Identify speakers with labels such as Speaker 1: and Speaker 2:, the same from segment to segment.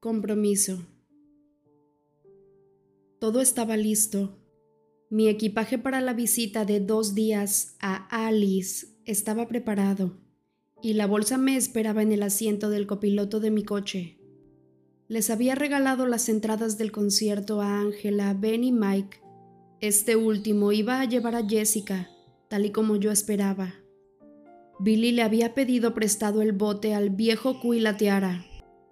Speaker 1: Compromiso. Todo estaba listo. Mi equipaje para la visita de dos días a Alice estaba preparado y la bolsa me esperaba en el asiento del copiloto de mi coche. Les había regalado las entradas del concierto a Angela, Ben y Mike. Este último iba a llevar a Jessica, tal y como yo esperaba. Billy le había pedido prestado el bote al viejo Cui la tiara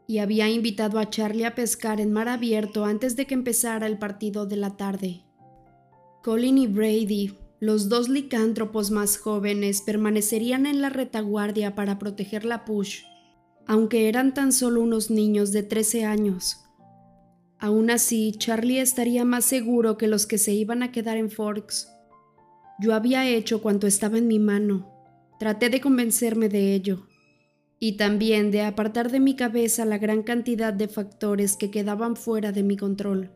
Speaker 1: y había invitado a Charlie a pescar en mar abierto antes de que empezara el partido de la tarde. Colin y Brady, los dos licántropos más jóvenes, permanecerían en la retaguardia para proteger la push, aunque eran tan solo unos niños de 13 años. Aún así, Charlie estaría más seguro que los que se iban a quedar en Forks. Yo había hecho cuanto estaba en mi mano. Traté de convencerme de ello y también de apartar de mi cabeza la gran cantidad de factores que quedaban fuera de mi control.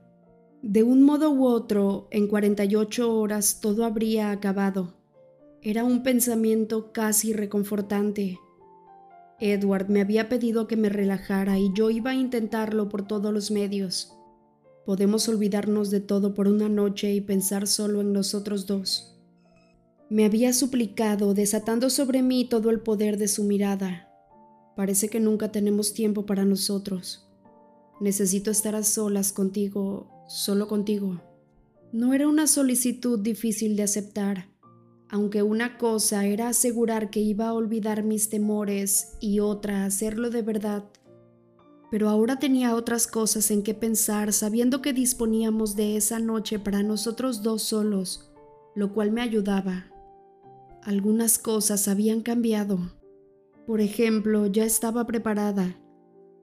Speaker 1: De un modo u otro, en 48 horas todo habría acabado. Era un pensamiento casi reconfortante. Edward me había pedido que me relajara y yo iba a intentarlo por todos los medios. Podemos olvidarnos de todo por una noche y pensar solo en nosotros dos. Me había suplicado, desatando sobre mí todo el poder de su mirada, Parece que nunca tenemos tiempo para nosotros. Necesito estar a solas contigo, solo contigo. No era una solicitud difícil de aceptar, aunque una cosa era asegurar que iba a olvidar mis temores y otra hacerlo de verdad. Pero ahora tenía otras cosas en que pensar sabiendo que disponíamos de esa noche para nosotros dos solos, lo cual me ayudaba. Algunas cosas habían cambiado por ejemplo, ya estaba preparada,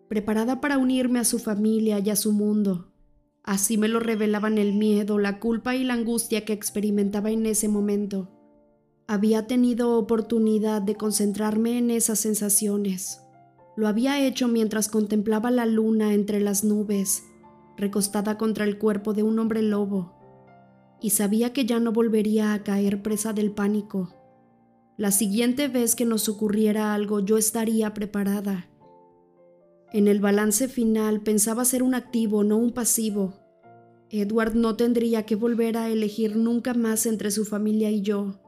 Speaker 1: preparada para unirme a su familia y a su mundo. Así me lo revelaban el miedo, la culpa y la angustia que experimentaba en ese momento. Había tenido oportunidad de concentrarme en esas sensaciones. Lo había hecho mientras contemplaba la luna entre las nubes, recostada contra el cuerpo de un hombre lobo, y sabía que ya no volvería a caer presa del pánico. La siguiente vez que nos ocurriera algo yo estaría preparada. En el balance final pensaba ser un activo, no un pasivo. Edward no tendría que volver a elegir nunca más entre su familia y yo.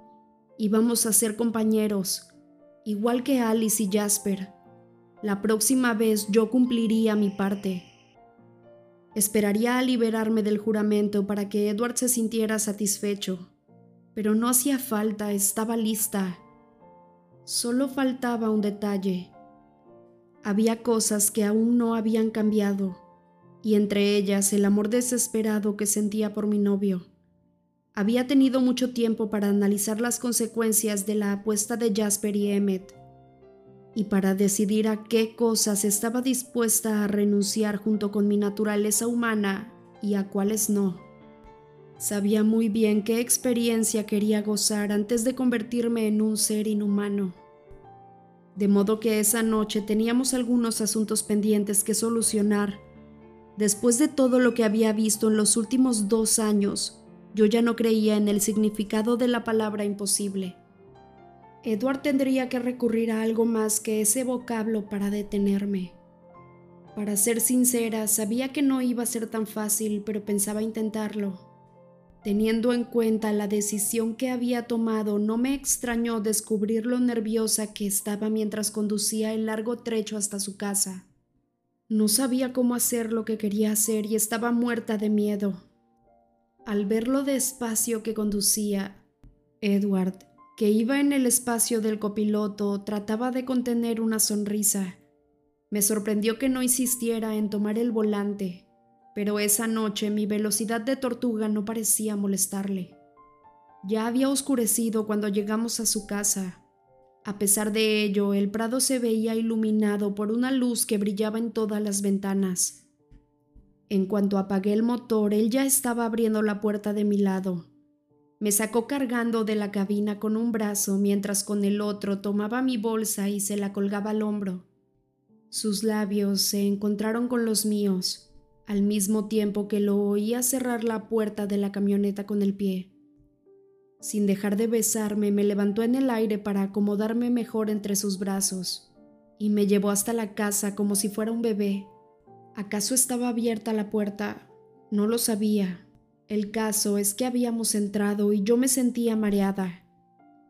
Speaker 1: Íbamos a ser compañeros, igual que Alice y Jasper. La próxima vez yo cumpliría mi parte. Esperaría a liberarme del juramento para que Edward se sintiera satisfecho pero no hacía falta, estaba lista. Solo faltaba un detalle. Había cosas que aún no habían cambiado, y entre ellas el amor desesperado que sentía por mi novio. Había tenido mucho tiempo para analizar las consecuencias de la apuesta de Jasper y Emmet, y para decidir a qué cosas estaba dispuesta a renunciar junto con mi naturaleza humana y a cuáles no. Sabía muy bien qué experiencia quería gozar antes de convertirme en un ser inhumano. De modo que esa noche teníamos algunos asuntos pendientes que solucionar. Después de todo lo que había visto en los últimos dos años, yo ya no creía en el significado de la palabra imposible. Edward tendría que recurrir a algo más que ese vocablo para detenerme. Para ser sincera, sabía que no iba a ser tan fácil, pero pensaba intentarlo. Teniendo en cuenta la decisión que había tomado, no me extrañó descubrir lo nerviosa que estaba mientras conducía el largo trecho hasta su casa. No sabía cómo hacer lo que quería hacer y estaba muerta de miedo. Al ver lo despacio que conducía, Edward, que iba en el espacio del copiloto, trataba de contener una sonrisa. Me sorprendió que no insistiera en tomar el volante pero esa noche mi velocidad de tortuga no parecía molestarle. Ya había oscurecido cuando llegamos a su casa. A pesar de ello, el prado se veía iluminado por una luz que brillaba en todas las ventanas. En cuanto apagué el motor, él ya estaba abriendo la puerta de mi lado. Me sacó cargando de la cabina con un brazo mientras con el otro tomaba mi bolsa y se la colgaba al hombro. Sus labios se encontraron con los míos al mismo tiempo que lo oía cerrar la puerta de la camioneta con el pie. Sin dejar de besarme, me levantó en el aire para acomodarme mejor entre sus brazos y me llevó hasta la casa como si fuera un bebé. ¿Acaso estaba abierta la puerta? No lo sabía. El caso es que habíamos entrado y yo me sentía mareada.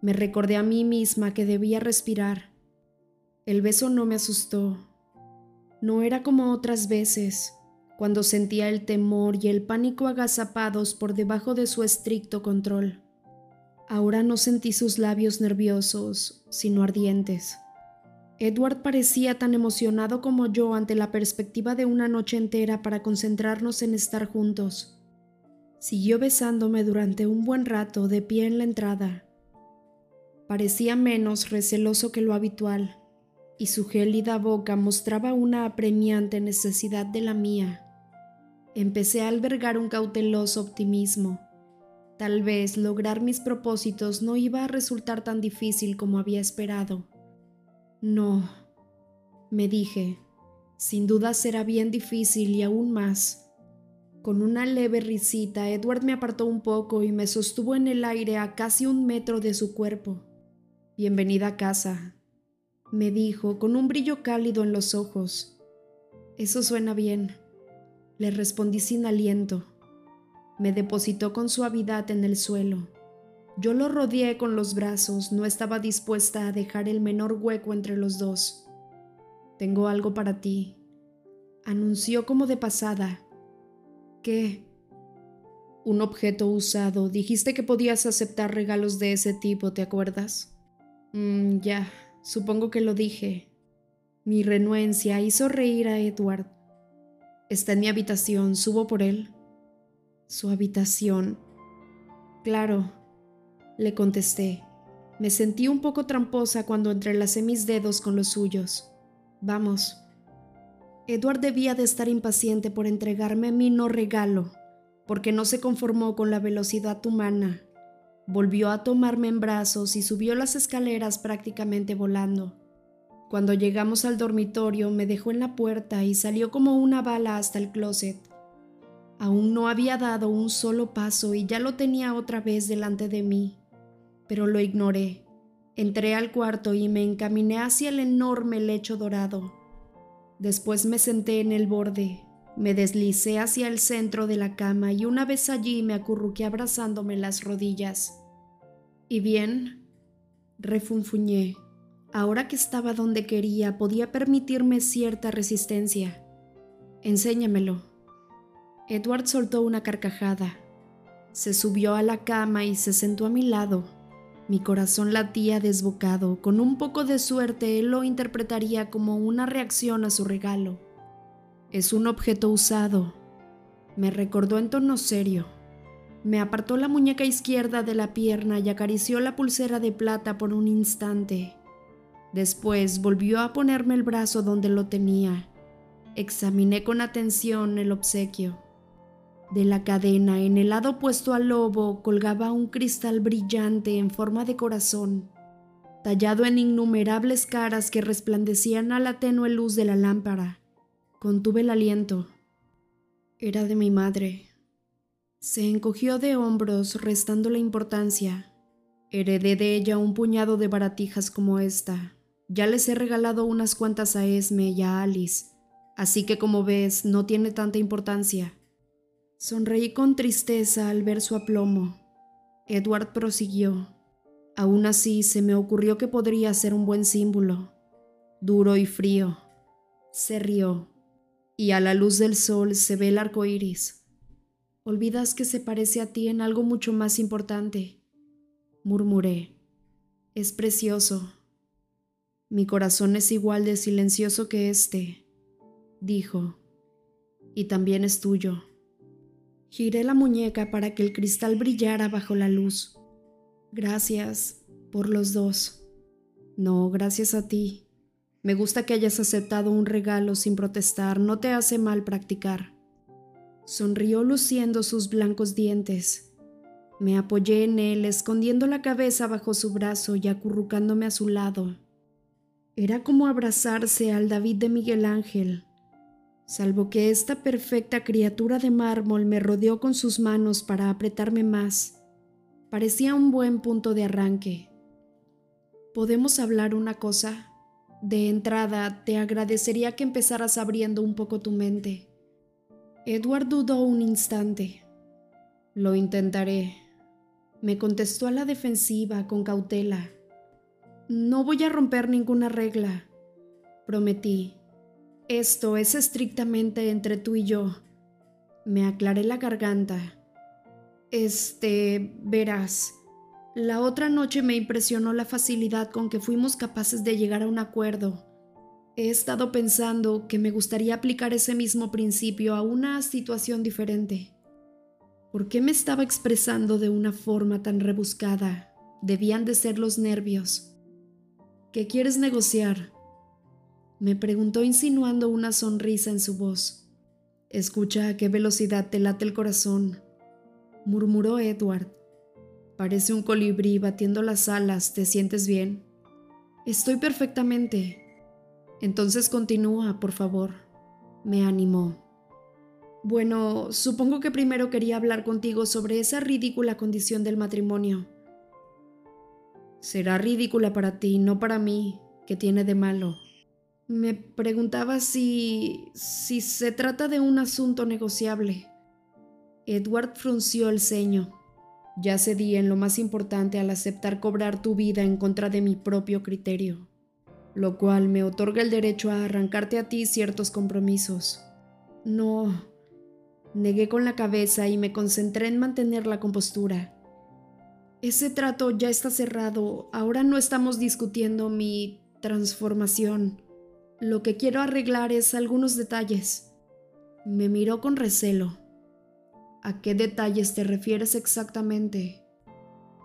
Speaker 1: Me recordé a mí misma que debía respirar. El beso no me asustó. No era como otras veces, cuando sentía el temor y el pánico agazapados por debajo de su estricto control. Ahora no sentí sus labios nerviosos, sino ardientes. Edward parecía tan emocionado como yo ante la perspectiva de una noche entera para concentrarnos en estar juntos. Siguió besándome durante un buen rato de pie en la entrada. Parecía menos receloso que lo habitual, y su gélida boca mostraba una apremiante necesidad de la mía. Empecé a albergar un cauteloso optimismo. Tal vez lograr mis propósitos no iba a resultar tan difícil como había esperado. No, me dije, sin duda será bien difícil y aún más. Con una leve risita, Edward me apartó un poco y me sostuvo en el aire a casi un metro de su cuerpo. Bienvenida a casa, me dijo con un brillo cálido en los ojos. Eso suena bien, le respondí sin aliento. Me depositó con suavidad en el suelo. Yo lo rodeé con los brazos, no estaba dispuesta a dejar el menor hueco entre los dos. Tengo algo para ti, anunció como de pasada. ¿Qué? Un objeto usado. Dijiste que podías aceptar regalos de ese tipo, ¿te acuerdas? Mm, ya, supongo que lo dije. Mi renuencia hizo reír a Edward. Está en mi habitación, subo por él. Su habitación. Claro, le contesté. Me sentí un poco tramposa cuando entrelacé mis dedos con los suyos. Vamos. Edward debía de estar impaciente por entregarme mi no regalo, porque no se conformó con la velocidad humana. Volvió a tomarme en brazos y subió las escaleras prácticamente volando. Cuando llegamos al dormitorio me dejó en la puerta y salió como una bala hasta el closet. Aún no había dado un solo paso y ya lo tenía otra vez delante de mí pero lo ignoré. Entré al cuarto y me encaminé hacia el enorme lecho dorado. Después me senté en el borde, me deslicé hacia el centro de la cama y una vez allí me acurruqué abrazándome las rodillas. ¿Y bien? refunfuñé. Ahora que estaba donde quería, podía permitirme cierta resistencia. Enséñamelo. Edward soltó una carcajada. Se subió a la cama y se sentó a mi lado. Mi corazón latía desbocado. Con un poco de suerte, él lo interpretaría como una reacción a su regalo. Es un objeto usado. Me recordó en tono serio. Me apartó la muñeca izquierda de la pierna y acarició la pulsera de plata por un instante. Después volvió a ponerme el brazo donde lo tenía. Examiné con atención el obsequio. De la cadena, en el lado opuesto al lobo, colgaba un cristal brillante en forma de corazón, tallado en innumerables caras que resplandecían a la tenue luz de la lámpara. Contuve el aliento. Era de mi madre. Se encogió de hombros, restando la importancia. Heredé de ella un puñado de baratijas como esta. Ya les he regalado unas cuantas a Esme y a Alice, así que como ves, no tiene tanta importancia. Sonreí con tristeza al ver su aplomo. Edward prosiguió. Aún así se me ocurrió que podría ser un buen símbolo. Duro y frío. Se rió. Y a la luz del sol se ve el arco iris. Olvidas que se parece a ti en algo mucho más importante. Murmuré. Es precioso. Mi corazón es igual de silencioso que este, dijo. Y también es tuyo. Giré la muñeca para que el cristal brillara bajo la luz. Gracias por los dos. No, gracias a ti. Me gusta que hayas aceptado un regalo sin protestar, no te hace mal practicar. Sonrió luciendo sus blancos dientes. Me apoyé en él, escondiendo la cabeza bajo su brazo y acurrucándome a su lado. Era como abrazarse al David de Miguel Ángel, salvo que esta perfecta criatura de mármol me rodeó con sus manos para apretarme más. Parecía un buen punto de arranque. ¿Podemos hablar una cosa? De entrada, te agradecería que empezaras abriendo un poco tu mente. Edward dudó un instante. Lo intentaré. Me contestó a la defensiva con cautela. No voy a romper ninguna regla, prometí. Esto es estrictamente entre tú y yo. Me aclaré la garganta. Este, verás, la otra noche me impresionó la facilidad con que fuimos capaces de llegar a un acuerdo. He estado pensando que me gustaría aplicar ese mismo principio a una situación diferente. ¿Por qué me estaba expresando de una forma tan rebuscada? Debían de ser los nervios. ¿Qué quieres negociar? Me preguntó insinuando una sonrisa en su voz. Escucha a qué velocidad te late el corazón, murmuró Edward. Parece un colibrí batiendo las alas. ¿Te sientes bien? Estoy perfectamente. Entonces continúa, por favor. Me animó. Bueno, supongo que primero quería hablar contigo sobre esa ridícula condición del matrimonio. Será ridícula para ti, no para mí. ¿Qué tiene de malo? Me preguntaba si... si se trata de un asunto negociable. Edward frunció el ceño. Ya cedí en lo más importante al aceptar cobrar tu vida en contra de mi propio criterio, lo cual me otorga el derecho a arrancarte a ti ciertos compromisos. No, negué con la cabeza y me concentré en mantener la compostura. Ese trato ya está cerrado, ahora no estamos discutiendo mi transformación. Lo que quiero arreglar es algunos detalles. Me miró con recelo. ¿A qué detalles te refieres exactamente?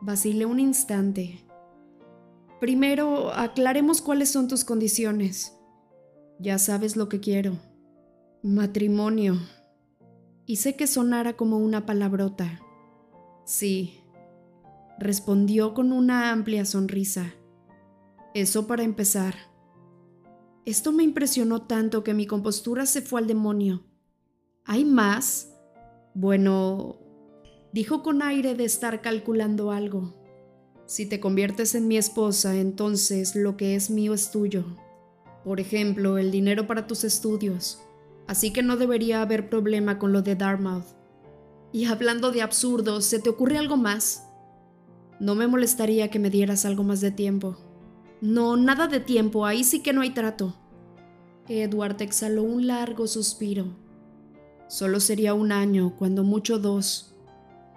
Speaker 1: Vacilé un instante. Primero, aclaremos cuáles son tus condiciones. Ya sabes lo que quiero. Matrimonio. Hice que sonara como una palabrota. Sí, respondió con una amplia sonrisa. Eso para empezar. Esto me impresionó tanto que mi compostura se fue al demonio. ¿Hay más? Bueno, dijo con aire de estar calculando algo. Si te conviertes en mi esposa, entonces lo que es mío es tuyo. Por ejemplo, el dinero para tus estudios. Así que no debería haber problema con lo de Dartmouth. Y hablando de absurdos, ¿se te ocurre algo más? No me molestaría que me dieras algo más de tiempo. No, nada de tiempo, ahí sí que no hay trato. Edward exhaló un largo suspiro. Solo sería un año, cuando mucho dos.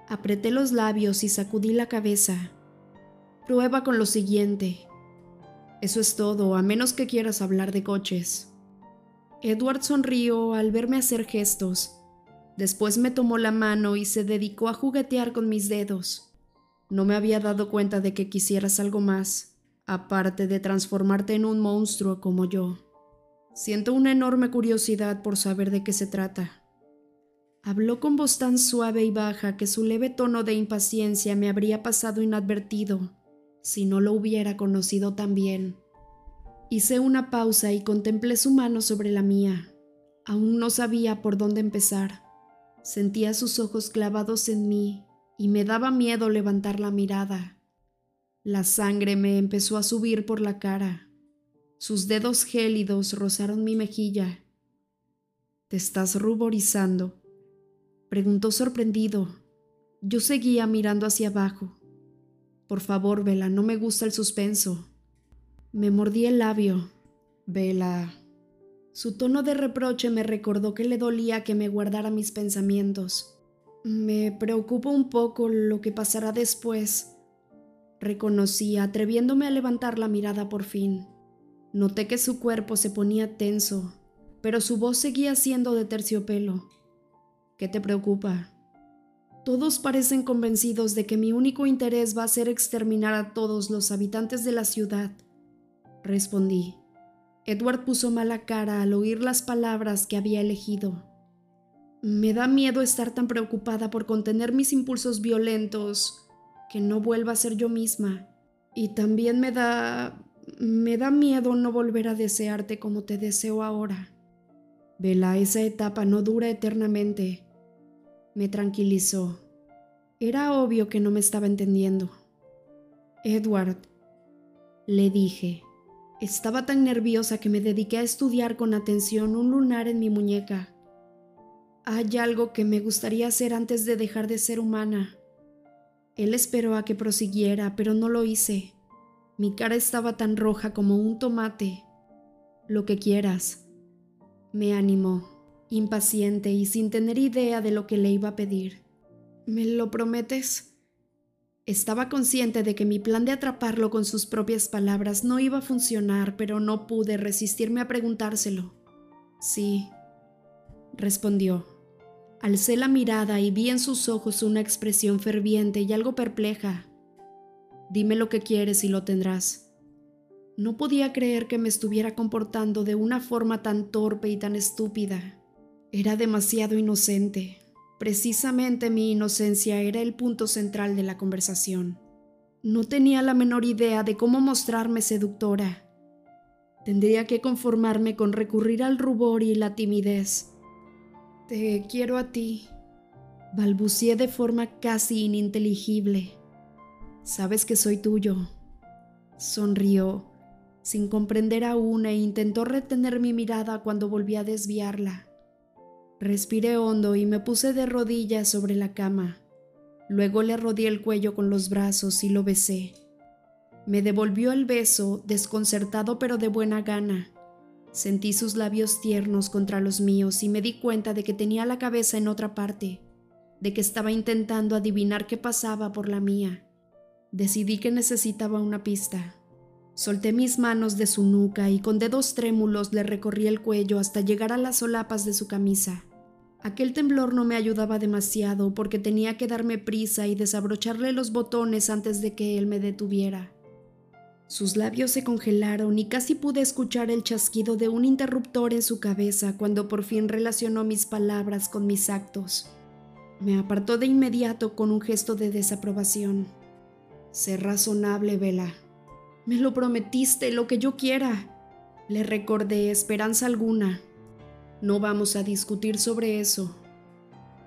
Speaker 1: Apreté los labios y sacudí la cabeza. Prueba con lo siguiente. Eso es todo, a menos que quieras hablar de coches. Edward sonrió al verme hacer gestos. Después me tomó la mano y se dedicó a juguetear con mis dedos. No me había dado cuenta de que quisieras algo más, aparte de transformarte en un monstruo como yo. Siento una enorme curiosidad por saber de qué se trata. Habló con voz tan suave y baja que su leve tono de impaciencia me habría pasado inadvertido si no lo hubiera conocido tan bien. Hice una pausa y contemplé su mano sobre la mía. Aún no sabía por dónde empezar. Sentía sus ojos clavados en mí y me daba miedo levantar la mirada. La sangre me empezó a subir por la cara. Sus dedos gélidos rozaron mi mejilla. Te estás ruborizando, Preguntó sorprendido. Yo seguía mirando hacia abajo. Por favor, Vela, no me gusta el suspenso. Me mordí el labio. Vela. Su tono de reproche me recordó que le dolía que me guardara mis pensamientos. Me preocupa un poco lo que pasará después. Reconocí, atreviéndome a levantar la mirada por fin. Noté que su cuerpo se ponía tenso, pero su voz seguía siendo de terciopelo. ¿Qué te preocupa? Todos parecen convencidos de que mi único interés va a ser exterminar a todos los habitantes de la ciudad. Respondí. Edward puso mala cara al oír las palabras que había elegido. Me da miedo estar tan preocupada por contener mis impulsos violentos que no vuelva a ser yo misma. Y también me da... me da miedo no volver a desearte como te deseo ahora. Vela, esa etapa no dura eternamente me tranquilizó. Era obvio que no me estaba entendiendo. Edward, le dije, Estaba tan nerviosa que me dediqué a estudiar con atención un lunar en mi muñeca. Hay algo que me gustaría hacer antes de dejar de ser humana. Él esperó a que prosiguiera, pero no lo hice. Mi cara estaba tan roja como un tomate. Lo que quieras. Me animó, impaciente y sin tener idea de lo que le iba a pedir. ¿Me lo prometes? Estaba consciente de que mi plan de atraparlo con sus propias palabras no iba a funcionar, pero no pude resistirme a preguntárselo. Sí, respondió. Alcé la mirada y vi en sus ojos una expresión ferviente y algo perpleja. Dime lo que quieres y lo tendrás. No podía creer que me estuviera comportando de una forma tan torpe y tan estúpida. Era demasiado inocente. Precisamente mi inocencia era el punto central de la conversación. No tenía la menor idea de cómo mostrarme seductora. Tendría que conformarme con recurrir al rubor y la timidez te quiero a ti, balbucié de forma casi ininteligible. Sabes que soy tuyo. Sonrió, sin comprender aún, e intentó retener mi mirada cuando volví a desviarla. Respiré hondo y me puse de rodillas sobre la cama. Luego le rodeé el cuello con los brazos y lo besé. Me devolvió el beso, desconcertado pero de buena gana, Sentí sus labios tiernos contra los míos y me di cuenta de que tenía la cabeza en otra parte, de que estaba intentando adivinar qué pasaba por la mía. Decidí que necesitaba una pista. Solté mis manos de su nuca y con dedos trémulos le recorrí el cuello hasta llegar a las solapas de su camisa. Aquel temblor no me ayudaba demasiado porque tenía que darme prisa y desabrocharle los botones antes de que él me detuviera. Sus labios se congelaron y casi pude escuchar el chasquido de un interruptor en su cabeza cuando por fin relacionó mis palabras con mis actos. Me apartó de inmediato con un gesto de desaprobación. Sé razonable, Vela. Me lo prometiste, lo que yo quiera. Le recordé esperanza alguna. No vamos a discutir sobre eso.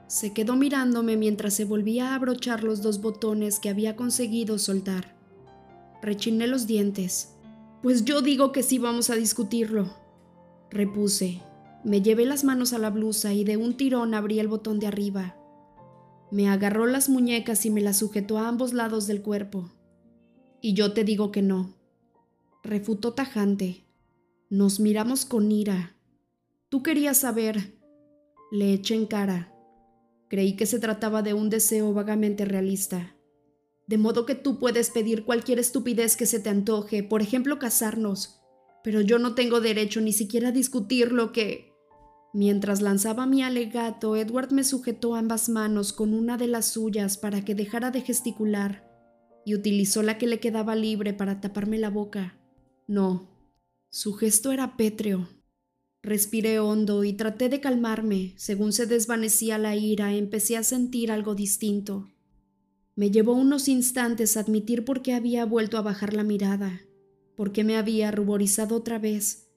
Speaker 1: Se quedó mirándome mientras se volvía a abrochar los dos botones que había conseguido soltar. Rechiné los dientes. Pues yo digo que sí vamos a discutirlo. Repuse. Me llevé las manos a la blusa y de un tirón abrí el botón de arriba. Me agarró las muñecas y me las sujetó a ambos lados del cuerpo. Y yo te digo que no. Refutó tajante. Nos miramos con ira. Tú querías saber. Le eché en cara. Creí que se trataba de un deseo vagamente realista de modo que tú puedes pedir cualquier estupidez que se te antoje, por ejemplo casarnos, pero yo no tengo derecho ni siquiera a discutir lo que... Mientras lanzaba mi alegato, Edward me sujetó ambas manos con una de las suyas para que dejara de gesticular y utilizó la que le quedaba libre para taparme la boca. No, su gesto era pétreo. Respiré hondo y traté de calmarme. Según se desvanecía la ira, empecé a sentir algo distinto. Me llevó unos instantes admitir por qué había vuelto a bajar la mirada, por qué me había ruborizado otra vez,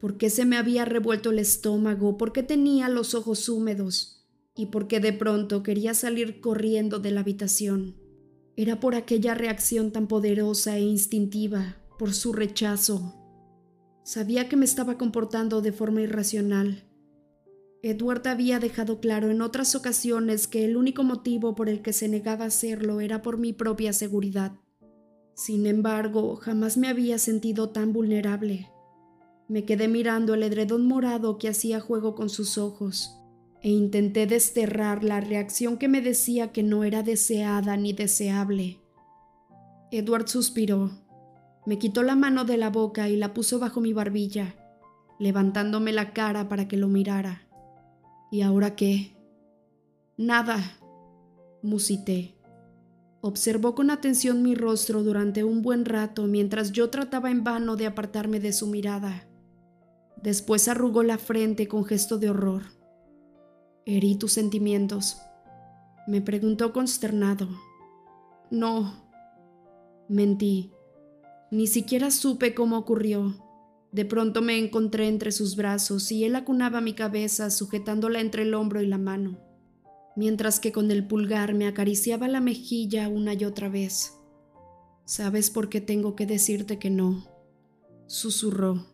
Speaker 1: por qué se me había revuelto el estómago, por qué tenía los ojos húmedos y por qué de pronto quería salir corriendo de la habitación. Era por aquella reacción tan poderosa e instintiva, por su rechazo. Sabía que me estaba comportando de forma irracional Edward había dejado claro en otras ocasiones que el único motivo por el que se negaba a hacerlo era por mi propia seguridad. Sin embargo, jamás me había sentido tan vulnerable. Me quedé mirando el edredón morado que hacía juego con sus ojos e intenté desterrar la reacción que me decía que no era deseada ni deseable. Edward suspiró, me quitó la mano de la boca y la puso bajo mi barbilla, levantándome la cara para que lo mirara. ¿Y ahora qué? Nada, musité. Observó con atención mi rostro durante un buen rato mientras yo trataba en vano de apartarme de su mirada. Después arrugó la frente con gesto de horror. ¿Herí tus sentimientos? Me preguntó consternado. No, mentí. Ni siquiera supe cómo ocurrió. De pronto me encontré entre sus brazos y él acunaba mi cabeza sujetándola entre el hombro y la mano, mientras que con el pulgar me acariciaba la mejilla una y otra vez. ¿Sabes por qué tengo que decirte que no? susurró.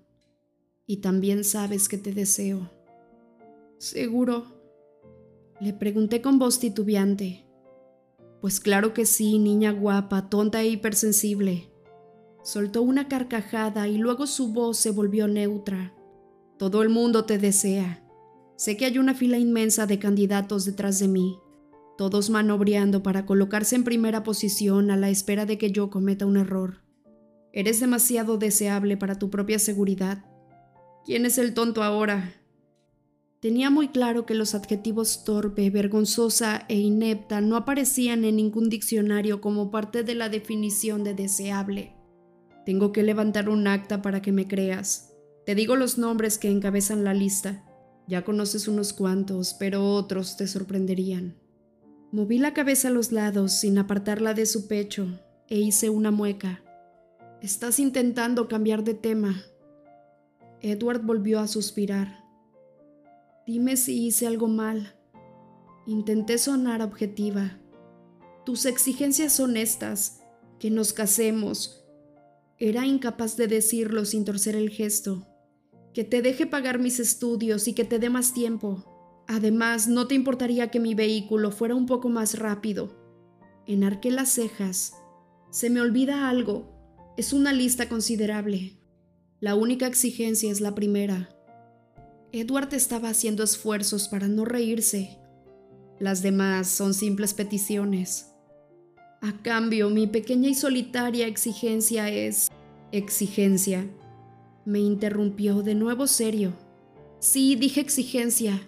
Speaker 1: Y también sabes que te deseo. ¿Seguro? Le pregunté con voz titubeante. Pues claro que sí, niña guapa, tonta e hipersensible. Soltó una carcajada y luego su voz se volvió neutra. Todo el mundo te desea. Sé que hay una fila inmensa de candidatos detrás de mí, todos manobreando para colocarse en primera posición a la espera de que yo cometa un error. Eres demasiado deseable para tu propia seguridad. ¿Quién es el tonto ahora? Tenía muy claro que los adjetivos torpe, vergonzosa e inepta no aparecían en ningún diccionario como parte de la definición de deseable. Tengo que levantar un acta para que me creas. Te digo los nombres que encabezan la lista. Ya conoces unos cuantos, pero otros te sorprenderían. Moví la cabeza a los lados sin apartarla de su pecho e hice una mueca. Estás intentando cambiar de tema. Edward volvió a suspirar. Dime si hice algo mal. Intenté sonar objetiva. Tus exigencias son estas, que nos casemos. Era incapaz de decirlo sin torcer el gesto que te deje pagar mis estudios y que te dé más tiempo. Además, no te importaría que mi vehículo fuera un poco más rápido. Enarqué las cejas. Se me olvida algo. Es una lista considerable. La única exigencia es la primera. Edward estaba haciendo esfuerzos para no reírse. Las demás son simples peticiones. A cambio, mi pequeña y solitaria exigencia es exigencia me interrumpió de nuevo serio. Sí, dije exigencia.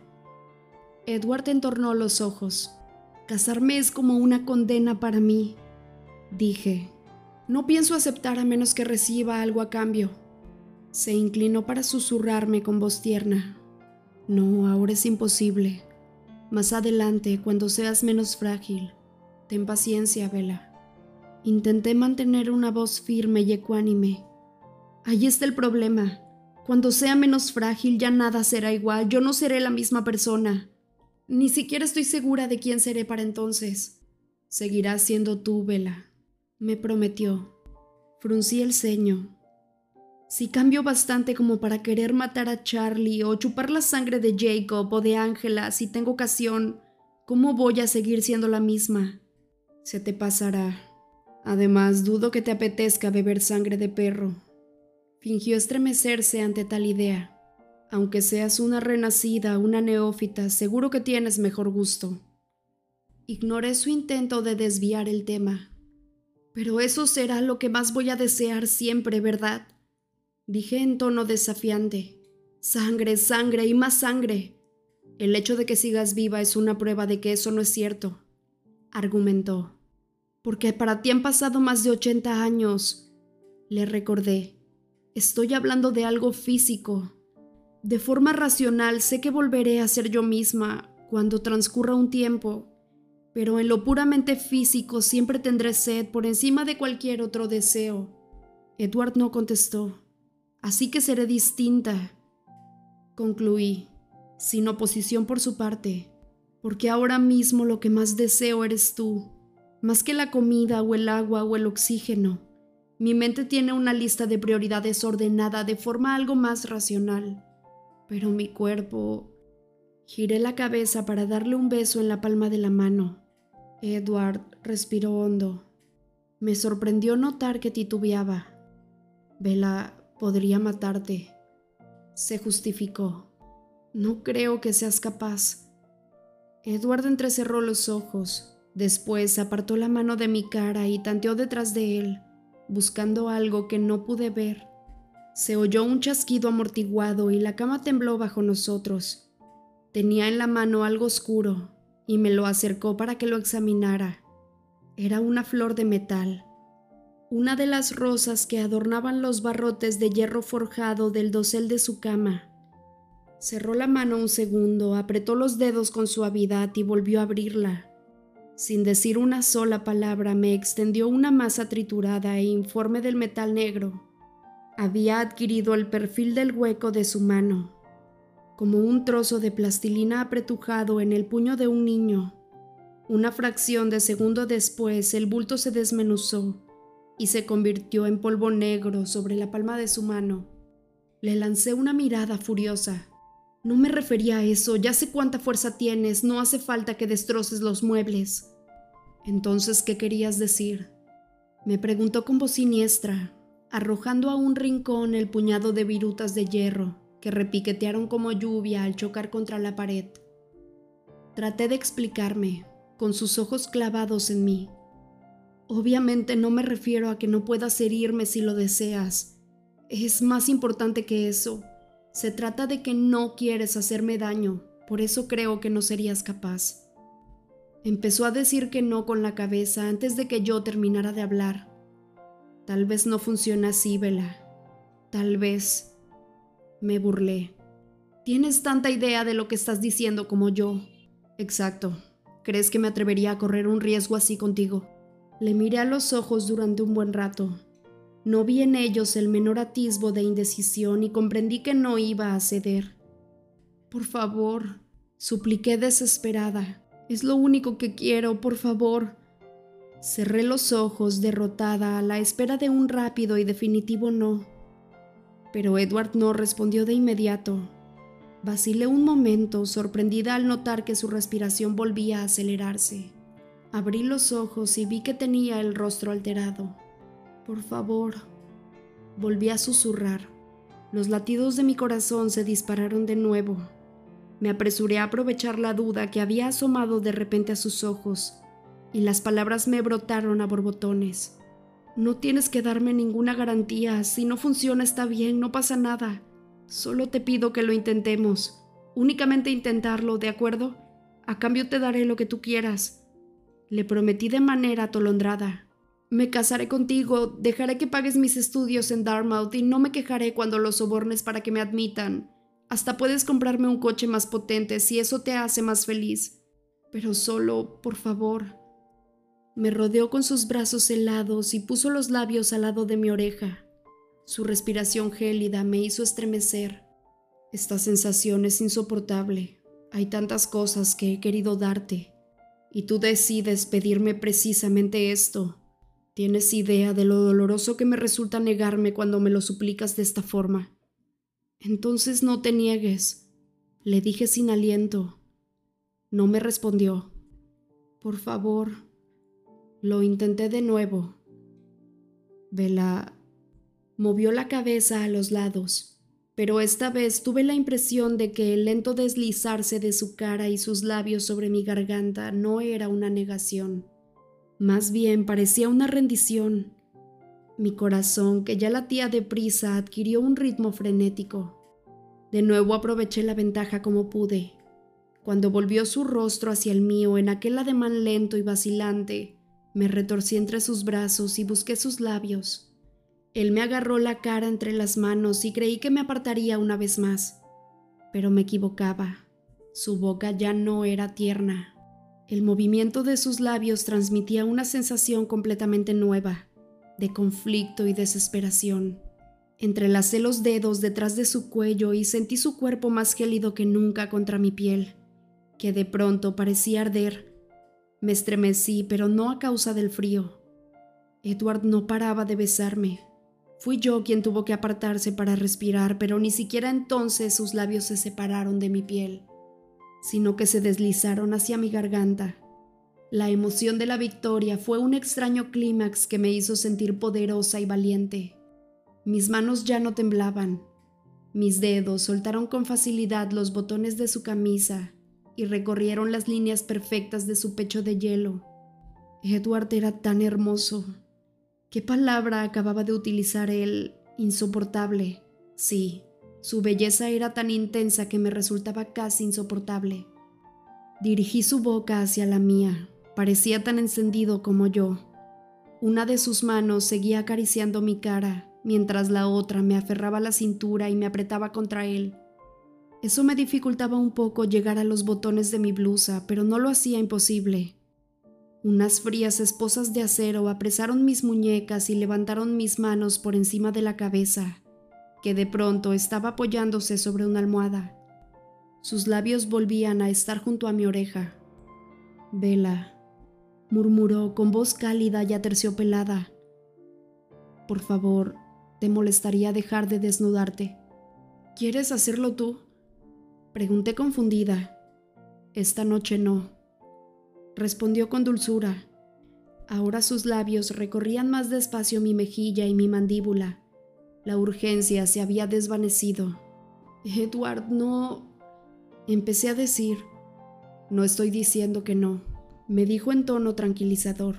Speaker 1: Edward entornó los ojos. Casarme es como una condena para mí. Dije, no pienso aceptar a menos que reciba algo a cambio. Se inclinó para susurrarme con voz tierna. No, ahora es imposible. Más adelante, cuando seas menos frágil. Ten paciencia, Vela. Intenté mantener una voz firme y ecuánime, Ahí está el problema. Cuando sea menos frágil ya nada será igual, yo no seré la misma persona. Ni siquiera estoy segura de quién seré para entonces. Seguirás siendo tú, Vela, me prometió. Fruncí el ceño. Si cambio bastante como para querer matar a Charlie o chupar la sangre de Jacob o de Ángela si tengo ocasión, ¿cómo voy a seguir siendo la misma? Se te pasará. Además, dudo que te apetezca beber sangre de perro. Fingió estremecerse ante tal idea. Aunque seas una renacida, una neófita, seguro que tienes mejor gusto. Ignoré su intento de desviar el tema. Pero eso será lo que más voy a desear siempre, ¿verdad? Dije en tono desafiante. Sangre, sangre y más sangre. El hecho de que sigas viva es una prueba de que eso no es cierto, argumentó. Porque para ti han pasado más de 80 años, le recordé. Estoy hablando de algo físico. De forma racional sé que volveré a ser yo misma cuando transcurra un tiempo, pero en lo puramente físico siempre tendré sed por encima de cualquier otro deseo. Edward no contestó. Así que seré distinta. Concluí, sin oposición por su parte, porque ahora mismo lo que más deseo eres tú, más que la comida o el agua o el oxígeno. Mi mente tiene una lista de prioridades ordenada de forma algo más racional, pero mi cuerpo... Giré la cabeza para darle un beso en la palma de la mano. Edward respiró hondo. Me sorprendió notar que titubeaba. Vela podría matarte. Se justificó. No creo que seas capaz. Edward entrecerró los ojos. Después apartó la mano de mi cara y tanteó detrás de él buscando algo que no pude ver. Se oyó un chasquido amortiguado y la cama tembló bajo nosotros. Tenía en la mano algo oscuro y me lo acercó para que lo examinara. Era una flor de metal, una de las rosas que adornaban los barrotes de hierro forjado del dosel de su cama. Cerró la mano un segundo, apretó los dedos con suavidad y volvió a abrirla. Sin decir una sola palabra, me extendió una masa triturada e informe del metal negro. Había adquirido el perfil del hueco de su mano, como un trozo de plastilina apretujado en el puño de un niño. Una fracción de segundo después, el bulto se desmenuzó y se convirtió en polvo negro sobre la palma de su mano. Le lancé una mirada furiosa. No me refería a eso, ya sé cuánta fuerza tienes, no hace falta que destroces los muebles. Entonces, ¿qué querías decir? Me preguntó con voz siniestra, arrojando a un rincón el puñado de virutas de hierro que repiquetearon como lluvia al chocar contra la pared. Traté de explicarme, con sus ojos clavados en mí. Obviamente no me refiero a que no puedas herirme si lo deseas. Es más importante que eso. Se trata de que no quieres hacerme daño, por eso creo que no serías capaz. Empezó a decir que no con la cabeza antes de que yo terminara de hablar. Tal vez no funciona así, Vela. Tal vez. Me burlé. Tienes tanta idea de lo que estás diciendo como yo. Exacto. ¿Crees que me atrevería a correr un riesgo así contigo? Le miré a los ojos durante un buen rato. No vi en ellos el menor atisbo de indecisión y comprendí que no iba a ceder. Por favor, supliqué desesperada. Es lo único que quiero, por favor. Cerré los ojos, derrotada, a la espera de un rápido y definitivo no. Pero Edward no respondió de inmediato. Vacilé un momento, sorprendida al notar que su respiración volvía a acelerarse. Abrí los ojos y vi que tenía el rostro alterado. Por favor. Volví a susurrar. Los latidos de mi corazón se dispararon de nuevo. Me apresuré a aprovechar la duda que había asomado de repente a sus ojos, y las palabras me brotaron a borbotones. No tienes que darme ninguna garantía. Si no funciona está bien, no pasa nada. Solo te pido que lo intentemos. Únicamente intentarlo, ¿de acuerdo? A cambio te daré lo que tú quieras. Le prometí de manera atolondrada. Me casaré contigo, dejaré que pagues mis estudios en Dartmouth y no me quejaré cuando los sobornes para que me admitan. Hasta puedes comprarme un coche más potente si eso te hace más feliz. Pero solo, por favor. Me rodeó con sus brazos helados y puso los labios al lado de mi oreja. Su respiración gélida me hizo estremecer. Esta sensación es insoportable. Hay tantas cosas que he querido darte. Y tú decides pedirme precisamente esto. ¿Tienes idea de lo doloroso que me resulta negarme cuando me lo suplicas de esta forma? Entonces no te niegues. Le dije sin aliento. No me respondió. Por favor. Lo intenté de nuevo. Vela Movió la cabeza a los lados, pero esta vez tuve la impresión de que el lento deslizarse de su cara y sus labios sobre mi garganta no era una negación. Más bien parecía una rendición. Mi corazón, que ya latía deprisa, adquirió un ritmo frenético. De nuevo aproveché la ventaja como pude. Cuando volvió su rostro hacia el mío en aquel ademán lento y vacilante, me retorcí entre sus brazos y busqué sus labios. Él me agarró la cara entre las manos y creí que me apartaría una vez más, pero me equivocaba. Su boca ya no era tierna. El movimiento de sus labios transmitía una sensación completamente nueva, de conflicto y desesperación. Entrelacé los dedos detrás de su cuello y sentí su cuerpo más gélido que nunca contra mi piel, que de pronto parecía arder. Me estremecí, pero no a causa del frío. Edward no paraba de besarme, Fui yo quien tuvo que apartarse para respirar, pero ni siquiera entonces sus labios se separaron de mi piel, sino que se deslizaron hacia mi garganta. La emoción de la victoria fue un extraño clímax que me hizo sentir poderosa y valiente. Mis manos ya no temblaban. Mis dedos soltaron con facilidad los botones de su camisa y recorrieron las líneas perfectas de su pecho de hielo. Edward era tan hermoso, ¿Qué palabra acababa de utilizar él? Insoportable. Sí, su belleza era tan intensa que me resultaba casi insoportable. Dirigí su boca hacia la mía. Parecía tan encendido como yo. Una de sus manos seguía acariciando mi cara, mientras la otra me aferraba la cintura y me apretaba contra él. Eso me dificultaba un poco llegar a los botones de mi blusa, pero no lo hacía imposible. Unas frías esposas de acero apresaron mis muñecas y levantaron mis manos por encima de la cabeza, que de pronto estaba apoyándose sobre una almohada. Sus labios volvían a estar junto a mi oreja. Vela, murmuró con voz cálida y aterciopelada. Por favor, ¿te molestaría dejar de desnudarte? ¿Quieres hacerlo tú? Pregunté confundida. Esta noche no. Respondió con dulzura. Ahora sus labios recorrían más despacio mi mejilla y mi mandíbula. La urgencia se había desvanecido. Edward, no... Empecé a decir. No estoy diciendo que no, me dijo en tono tranquilizador.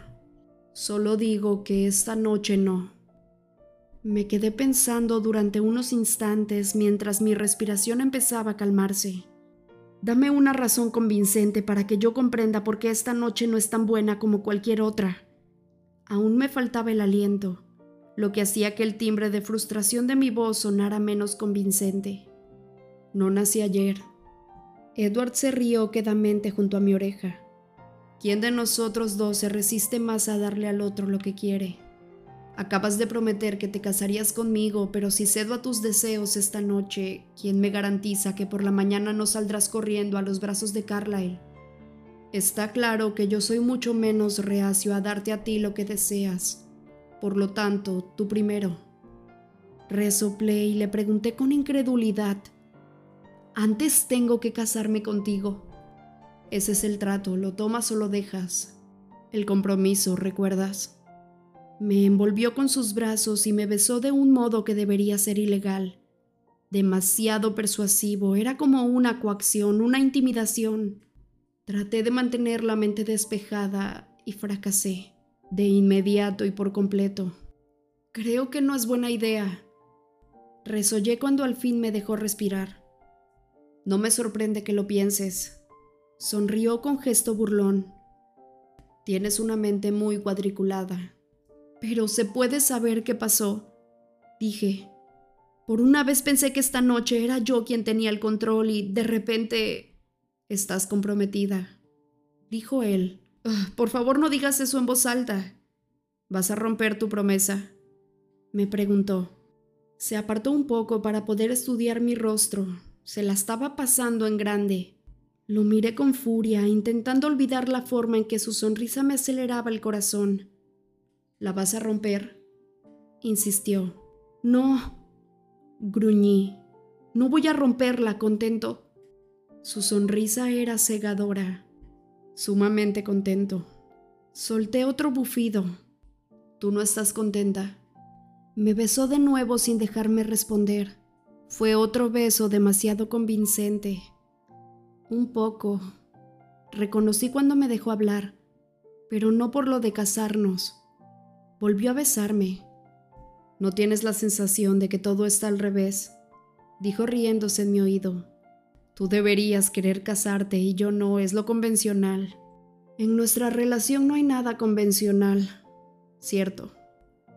Speaker 1: Solo digo que esta noche no. Me quedé pensando durante unos instantes mientras mi respiración empezaba a calmarse. Dame una razón convincente para que yo comprenda por qué esta noche no es tan buena como cualquier otra. Aún me faltaba el aliento, lo que hacía que el timbre de frustración de mi voz sonara menos convincente. No nací ayer. Edward se rió quedamente junto a mi oreja. ¿Quién de nosotros dos se resiste más a darle al otro lo que quiere? Acabas de prometer que te casarías conmigo, pero si cedo a tus deseos esta noche, ¿quién me garantiza que por la mañana no saldrás corriendo a los brazos de Carlyle? Está claro que yo soy mucho menos reacio a darte a ti lo que deseas. Por lo tanto, tú primero. Resoplé y le pregunté con incredulidad. Antes tengo que casarme contigo. Ese es el trato, lo tomas o lo dejas. El compromiso, ¿recuerdas? Me envolvió con sus brazos y me besó de un modo que debería ser ilegal. Demasiado persuasivo, era como una coacción, una intimidación. Traté de mantener la mente despejada y fracasé, de inmediato y por completo. Creo que no es buena idea. Resollé cuando al fin me dejó respirar. No me sorprende que lo pienses, Sonrió con gesto burlón. Tienes una mente muy cuadriculada. Pero se puede saber qué pasó, dije. Por una vez pensé que esta noche era yo quien tenía el control y de repente... Estás comprometida, dijo él. Ah, por favor no digas eso en voz alta. ¿Vas a romper tu promesa? me preguntó. Se apartó un poco para poder estudiar mi rostro. Se la estaba pasando en grande. Lo miré con furia, intentando olvidar la forma en que su sonrisa me aceleraba el corazón. ¿La vas a romper? insistió. No, gruñí. No voy a romperla, contento. Su sonrisa era cegadora, sumamente contento. Solté otro bufido. ¿Tú no estás contenta? Me besó de nuevo sin dejarme responder. Fue otro beso demasiado convincente. Un poco. Reconocí cuando me dejó hablar, pero no por lo de casarnos. Volvió a besarme. ¿No tienes la sensación de que todo está al revés? Dijo riéndose en mi oído. Tú deberías querer casarte y yo no, es lo convencional. En nuestra relación no hay nada convencional. Cierto.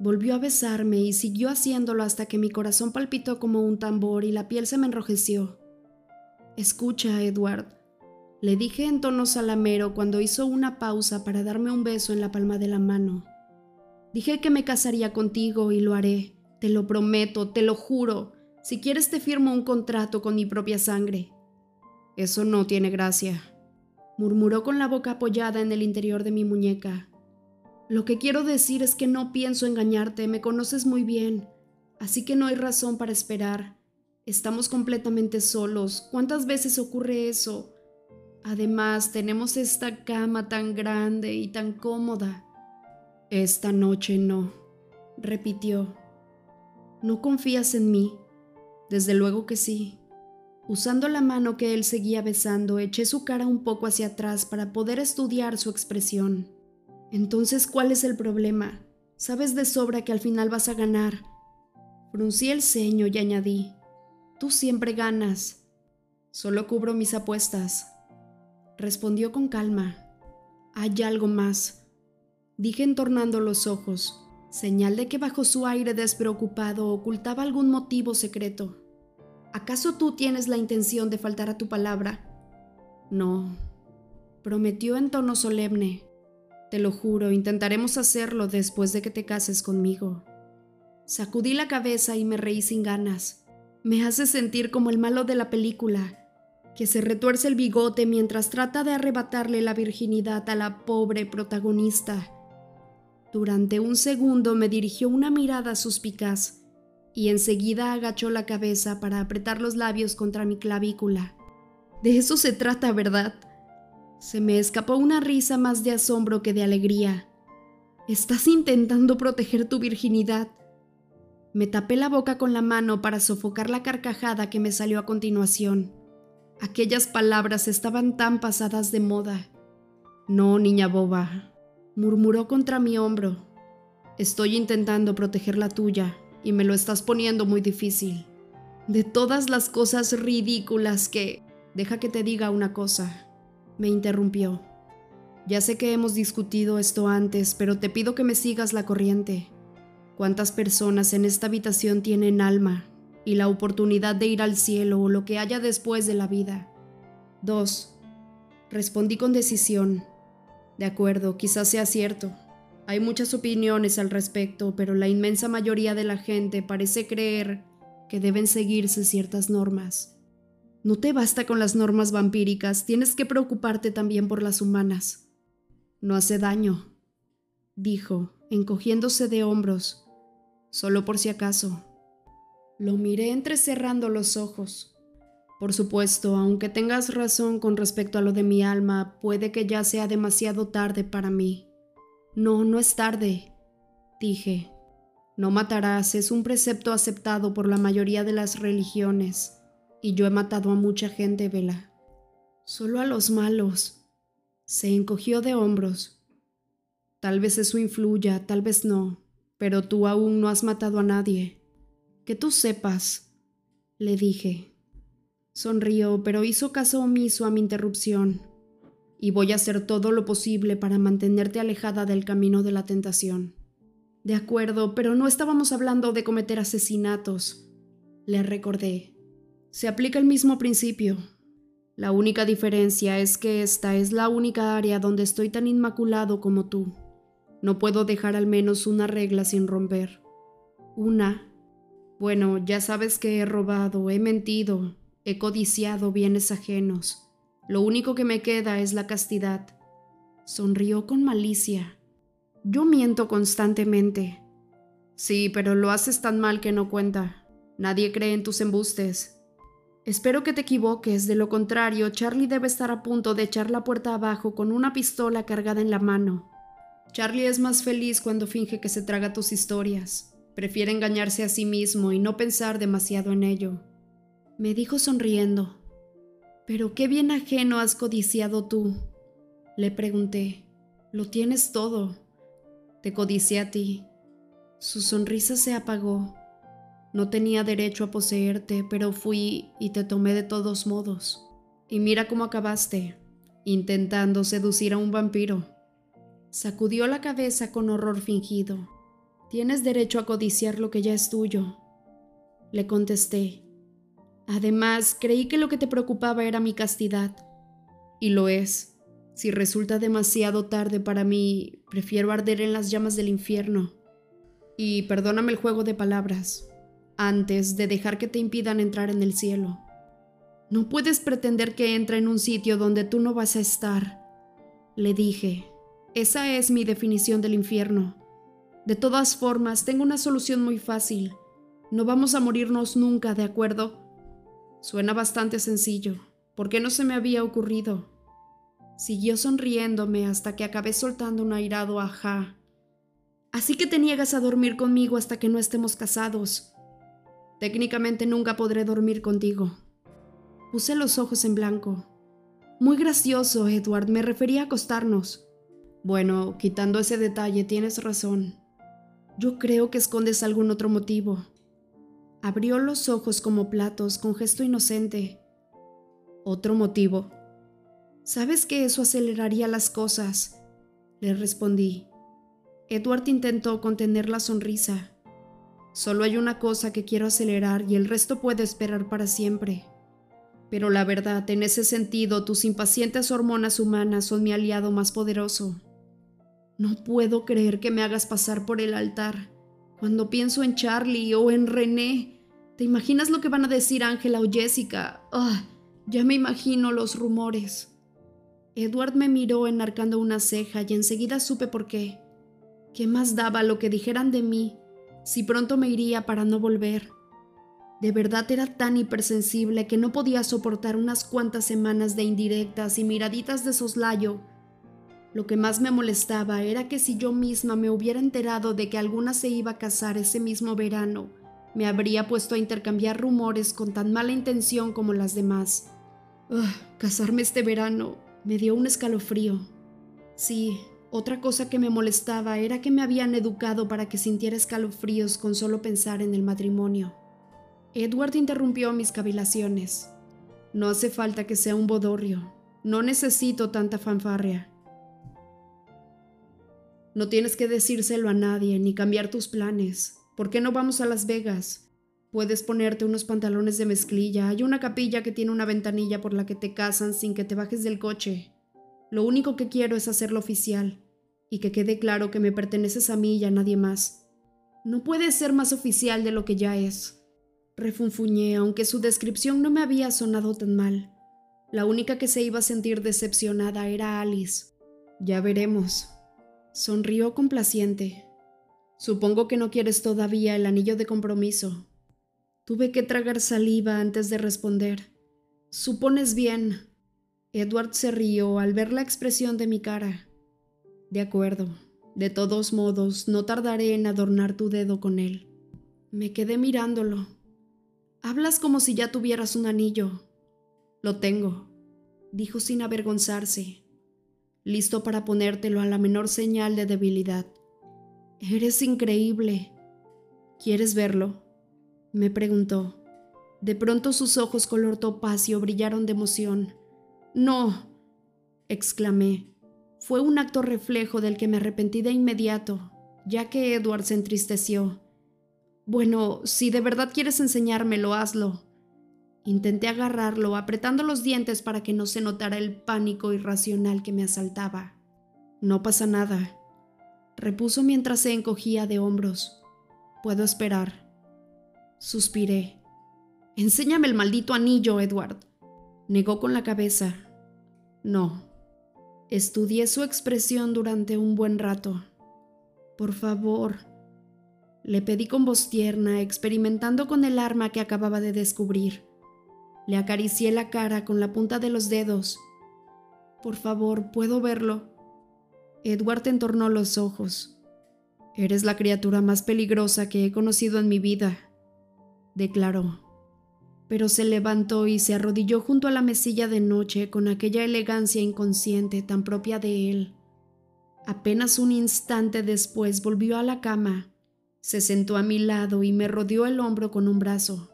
Speaker 1: Volvió a besarme y siguió haciéndolo hasta que mi corazón palpitó como un tambor y la piel se me enrojeció. Escucha, Edward, le dije en tono salamero cuando hizo una pausa para darme un beso en la palma de la mano. Dije que me casaría contigo y lo haré. Te lo prometo, te lo juro. Si quieres te firmo un contrato con mi propia sangre. Eso no tiene gracia, murmuró con la boca apoyada en el interior de mi muñeca. Lo que quiero decir es que no pienso engañarte, me conoces muy bien, así que no hay razón para esperar. Estamos completamente solos. ¿Cuántas veces ocurre eso? Además, tenemos esta cama tan grande y tan cómoda. Esta noche no, repitió. ¿No confías en mí? Desde luego que sí. Usando la mano que él seguía besando, eché su cara un poco hacia atrás para poder estudiar su expresión. Entonces, ¿cuál es el problema? Sabes de sobra que al final vas a ganar. Fruncí el ceño y añadí, Tú siempre ganas. Solo cubro mis apuestas. Respondió con calma. Hay algo más. Dije entornando los ojos, señal de que bajo su aire despreocupado ocultaba algún motivo secreto. ¿Acaso tú tienes la intención de faltar a tu palabra? No, prometió en tono solemne. Te lo juro, intentaremos hacerlo después de que te cases conmigo. Sacudí la cabeza y me reí sin ganas. Me hace sentir como el malo de la película, que se retuerce el bigote mientras trata de arrebatarle la virginidad a la pobre protagonista. Durante un segundo me dirigió una mirada suspicaz y enseguida agachó la cabeza para apretar los labios contra mi clavícula. De eso se trata, ¿verdad? Se me escapó una risa más de asombro que de alegría. Estás intentando proteger tu virginidad. Me tapé la boca con la mano para sofocar la carcajada que me salió a continuación. Aquellas palabras estaban tan pasadas de moda. No, niña boba, murmuró contra mi hombro. Estoy intentando proteger la tuya y me lo estás poniendo muy difícil. De todas las cosas ridículas que... Deja que te diga una cosa, me interrumpió. Ya sé que hemos discutido esto antes, pero te pido que me sigas la corriente. ¿Cuántas personas en esta habitación tienen alma y la oportunidad de ir al cielo o lo que haya después de la vida? Dos. Respondí con decisión. De acuerdo, quizás sea cierto. Hay muchas opiniones al respecto, pero la inmensa mayoría de la gente parece creer que deben seguirse ciertas normas. No te basta con las normas vampíricas, tienes que preocuparte también por las humanas. No hace daño, dijo, encogiéndose de hombros, solo por si acaso. Lo miré entrecerrando los ojos. Por supuesto, aunque tengas razón con respecto a lo de mi alma, puede que ya sea demasiado tarde para mí. No, no es tarde, dije. No matarás es un precepto aceptado por la mayoría de las religiones, y yo he matado a mucha gente, Vela. Solo a los malos. Se encogió de hombros. Tal vez eso influya, tal vez no, pero tú aún no has matado a nadie. Que tú sepas, le dije. Sonrió, pero hizo caso omiso a mi interrupción. Y voy a hacer todo lo posible para mantenerte alejada del camino de la tentación. De acuerdo, pero no estábamos hablando de cometer asesinatos. Le recordé. Se aplica el mismo principio. La única diferencia es que esta es la única área donde estoy tan inmaculado como tú. No puedo dejar al menos una regla sin romper. Una. Bueno, ya sabes que he robado, he mentido, He codiciado bienes ajenos. Lo único que me queda es la castidad. Sonrió con malicia. Yo miento constantemente. Sí, pero lo haces tan mal que no cuenta. Nadie cree en tus embustes. Espero que te equivoques, de lo contrario, Charlie debe estar a punto de echar la puerta abajo con una pistola cargada en la mano. Charlie es más feliz cuando finge que se traga tus historias. Prefiere engañarse a sí mismo y no pensar demasiado en ello me dijo sonriendo. Pero qué bien ajeno has codiciado tú. Le pregunté. Lo tienes todo. Te codicié a ti. Su sonrisa se apagó. No tenía derecho a poseerte, pero fui y te tomé de todos modos. Y mira cómo acabaste, intentando seducir a un vampiro. Sacudió la cabeza con horror fingido. Tienes derecho a codiciar lo que ya es tuyo. Le contesté, Además, creí que lo que te preocupaba era mi castidad. Y lo es. Si resulta demasiado tarde para mí, prefiero arder en las llamas del infierno. Y perdóname el juego de palabras, antes de dejar que te impidan entrar en el cielo. No puedes pretender que entre en un sitio donde tú no vas a estar. Le dije, esa es mi definición del infierno. De todas formas, tengo una solución muy fácil. No vamos a morirnos nunca, ¿de acuerdo? Suena bastante sencillo. ¿Por qué no se me había ocurrido? Siguió sonriéndome hasta que acabé soltando un airado ajá. Así que te niegas a dormir conmigo hasta que no estemos casados. Técnicamente nunca podré dormir contigo. Puse los ojos en blanco. Muy gracioso, Edward, me refería a acostarnos. Bueno, quitando ese detalle, tienes razón. Yo creo que escondes algún otro motivo. Abrió los ojos como platos con gesto inocente. ¿Otro motivo? Sabes que eso aceleraría las cosas, le respondí. Edward intentó contener la sonrisa. Solo hay una cosa que quiero acelerar y el resto puede esperar para siempre. Pero la verdad, en ese sentido, tus impacientes hormonas humanas son mi aliado más poderoso. No puedo creer que me hagas pasar por el altar. Cuando pienso en Charlie o en René, ¿Te imaginas lo que van a decir Ángela o Jessica? Ah, ya me imagino los rumores. Edward me miró enarcando una ceja y enseguida supe por qué. ¿Qué más daba lo que dijeran de mí si pronto me iría para no volver? De verdad era tan hipersensible que no podía soportar unas cuantas semanas de indirectas y miraditas de soslayo. Lo que más me molestaba era que si yo misma me hubiera enterado de que alguna se iba a casar ese mismo verano, me habría puesto a intercambiar rumores con tan mala intención como las demás. casarme este verano me dio un escalofrío. Sí, otra cosa que me molestaba era que me habían educado para que sintiera escalofríos con solo pensar en el matrimonio. Edward interrumpió mis cavilaciones. No hace falta que sea un bodorrio. No necesito tanta fanfarria. No tienes que decírselo a nadie ni cambiar tus planes. ¿Por qué no vamos a Las Vegas? Puedes ponerte unos pantalones de mezclilla. Hay una capilla que tiene una ventanilla por la que te casan sin que te bajes del coche. Lo único que quiero es hacerlo oficial y que quede claro que me perteneces a mí y a nadie más. No puede ser más oficial de lo que ya es. Refunfuñé, aunque su descripción no me había sonado tan mal. La única que se iba a sentir decepcionada era Alice. Ya veremos. Sonrió complaciente. Supongo que no quieres todavía el anillo de compromiso. Tuve que tragar saliva antes de responder. Supones bien. Edward se rió al ver la expresión de mi cara. De acuerdo. De todos modos, no tardaré en adornar tu dedo con él. Me quedé mirándolo. Hablas como si ya tuvieras un anillo. Lo tengo, dijo sin avergonzarse, listo para ponértelo a la menor señal de debilidad. Eres increíble. ¿Quieres verlo? me preguntó. De pronto sus ojos color topacio brillaron de emoción. No, exclamé. Fue un acto reflejo del que me arrepentí de inmediato, ya que Edward se entristeció. Bueno, si de verdad quieres enseñármelo, hazlo. Intenté agarrarlo, apretando los dientes para que no se notara el pánico irracional que me asaltaba. No pasa nada, repuso mientras se encogía de hombros. Puedo esperar. Suspiré. Enséñame el maldito anillo, Edward. Negó con la cabeza. No. Estudié su expresión durante un buen rato. Por favor, le pedí con voz tierna, experimentando con el arma que acababa de descubrir. Le acaricié la cara con la punta de los dedos. Por favor, ¿puedo verlo? Edward entornó los ojos. Eres la criatura más peligrosa que he conocido en mi vida, declaró. Pero se levantó y se arrodilló junto a la mesilla de noche con aquella elegancia inconsciente tan propia de él. Apenas un instante después volvió a la cama se sentó a mi lado y me rodeó el hombro con un brazo.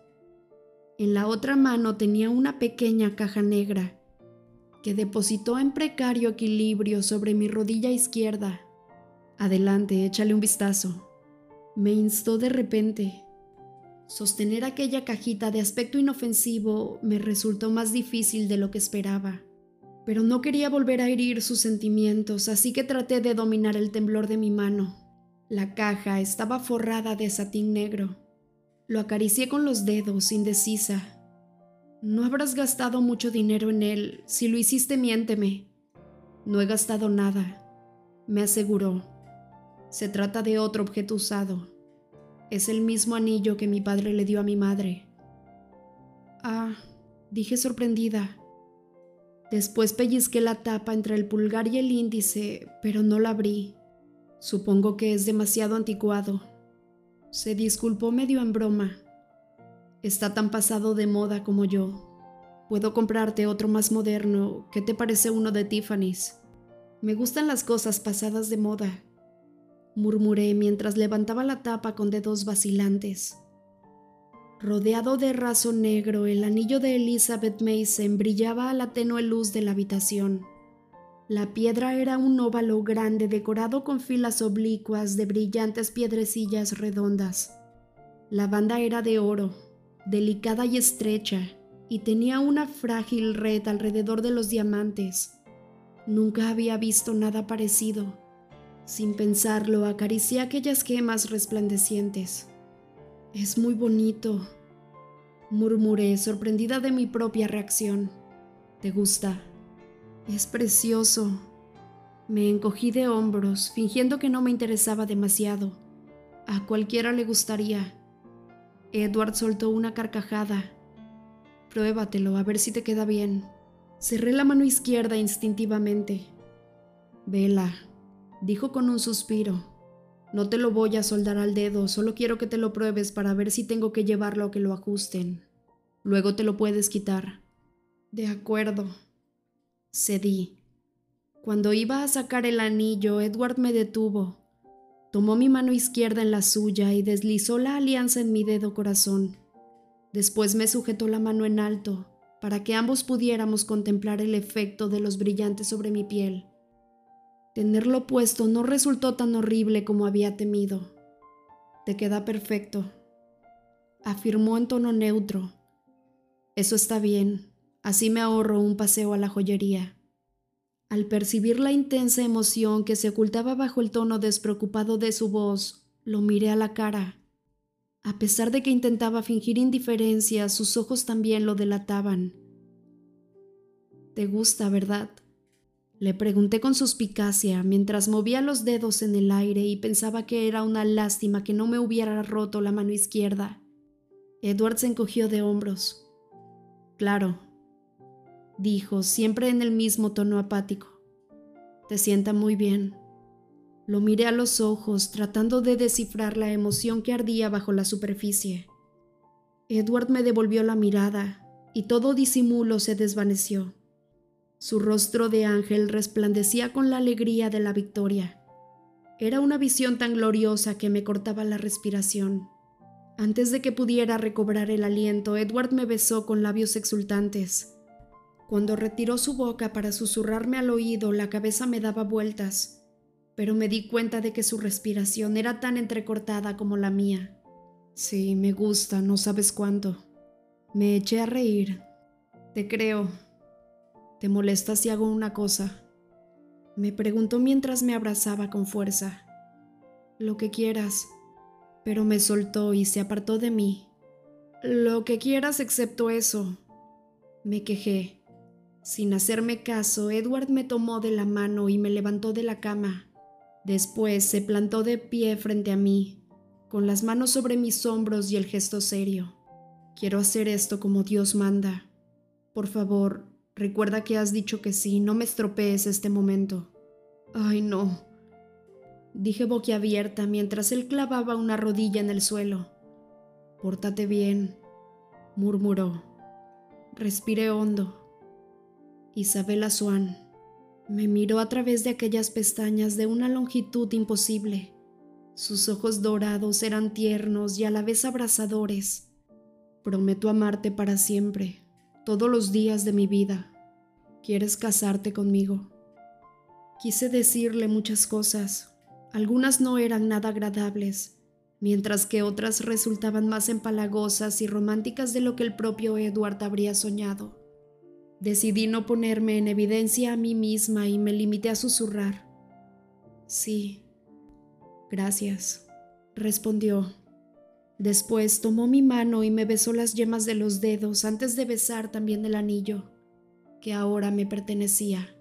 Speaker 1: En la otra mano tenía una pequeña caja negra que depositó en precario equilibrio sobre mi rodilla izquierda. Adelante, échale un vistazo. Me instó de repente. Sostener aquella cajita de aspecto inofensivo me resultó más difícil de lo que esperaba, pero no quería volver a herir sus sentimientos, así que traté de dominar el temblor de mi mano. La caja estaba forrada de satín negro. Lo acaricié con los dedos, indecisa. No habrás gastado mucho dinero en él. Si lo hiciste, miénteme. No he gastado nada, me aseguró. Se trata de otro objeto usado. Es el mismo anillo que mi padre le dio a mi madre. Ah, dije sorprendida. Después pellizqué la tapa entre el pulgar y el índice, pero no la abrí. Supongo que es demasiado anticuado. Se disculpó medio en broma. Está tan pasado de moda como yo. Puedo comprarte otro más moderno. ¿Qué te parece uno de Tiffany's? Me gustan las cosas pasadas de moda, murmuré mientras levantaba la tapa con dedos vacilantes. Rodeado de raso negro, el anillo de Elizabeth Mason brillaba a la tenue luz de la habitación. La piedra era un óvalo grande decorado con filas oblicuas de brillantes piedrecillas redondas. La banda era de oro, delicada y estrecha, y tenía una frágil red alrededor de los diamantes. Nunca había visto nada parecido. Sin pensarlo, acaricié aquellas gemas resplandecientes. Es muy bonito, murmuré, sorprendida de mi propia reacción. ¿Te gusta? Es precioso. Me encogí de hombros, fingiendo que no me interesaba demasiado. A cualquiera le gustaría. Edward soltó una carcajada. Pruébatelo, a ver si te queda bien. Cerré la mano izquierda instintivamente. Vela, dijo con un suspiro. No te lo voy a soldar al dedo, solo quiero que te lo pruebes para ver si tengo que llevarlo a que lo ajusten. Luego te lo puedes quitar. De acuerdo. Cedí. Cuando iba a sacar el anillo, Edward me detuvo. Tomó mi mano izquierda en la suya y deslizó la alianza en mi dedo corazón. Después me sujetó la mano en alto, para que ambos pudiéramos contemplar el efecto de los brillantes sobre mi piel. Tenerlo puesto no resultó tan horrible como había temido. Te queda perfecto, afirmó en tono neutro. Eso está bien, así me ahorro un paseo a la joyería. Al percibir la intensa emoción que se ocultaba bajo el tono despreocupado de su voz, lo miré a la cara. A pesar de que intentaba fingir indiferencia, sus ojos también lo delataban. ¿Te gusta, verdad? Le pregunté con suspicacia mientras movía los dedos en el aire y pensaba que era una lástima que no me hubiera roto la mano izquierda. Edward se encogió de hombros. Claro, dijo, siempre en el mismo tono apático. Te sienta muy bien. Lo miré a los ojos, tratando de descifrar la emoción que ardía bajo la superficie. Edward me devolvió la mirada, y todo disimulo se desvaneció. Su rostro de ángel resplandecía con la alegría de la victoria. Era una visión tan gloriosa que me cortaba la respiración. Antes de que pudiera recobrar el aliento, Edward me besó con labios exultantes. Cuando retiró su boca para susurrarme al oído, la cabeza me daba vueltas, pero me di cuenta de que su respiración era tan entrecortada como la mía. Sí, me gusta, no sabes cuánto. Me eché a reír. Te creo, ¿Te molesta si hago una cosa? Me preguntó mientras me abrazaba con fuerza. Lo que quieras. Pero me soltó y se apartó de mí. Lo que quieras excepto eso. Me quejé. Sin hacerme caso, Edward me tomó de la mano y me levantó de la cama. Después se plantó de pie frente a mí, con las manos sobre mis hombros y el gesto serio. Quiero hacer esto como Dios manda. Por favor, Recuerda que has dicho que sí, no me estropees este momento. Ay, no. Dije boquiabierta mientras él clavaba una rodilla en el suelo. Pórtate bien, murmuró. Respiré hondo. Isabela Swan me miró a través de aquellas pestañas de una longitud imposible. Sus ojos dorados eran tiernos y a la vez abrasadores. Prometo amarte para siempre, todos los días de mi vida. ¿Quieres casarte conmigo? Quise decirle muchas cosas. Algunas no eran nada agradables, mientras que otras resultaban más empalagosas y románticas de lo que el propio Edward habría soñado. Decidí no ponerme en evidencia a mí misma y me limité a susurrar. Sí, gracias, respondió. Después tomó mi mano y me besó las yemas de los dedos antes de besar también el anillo que ahora me pertenecía.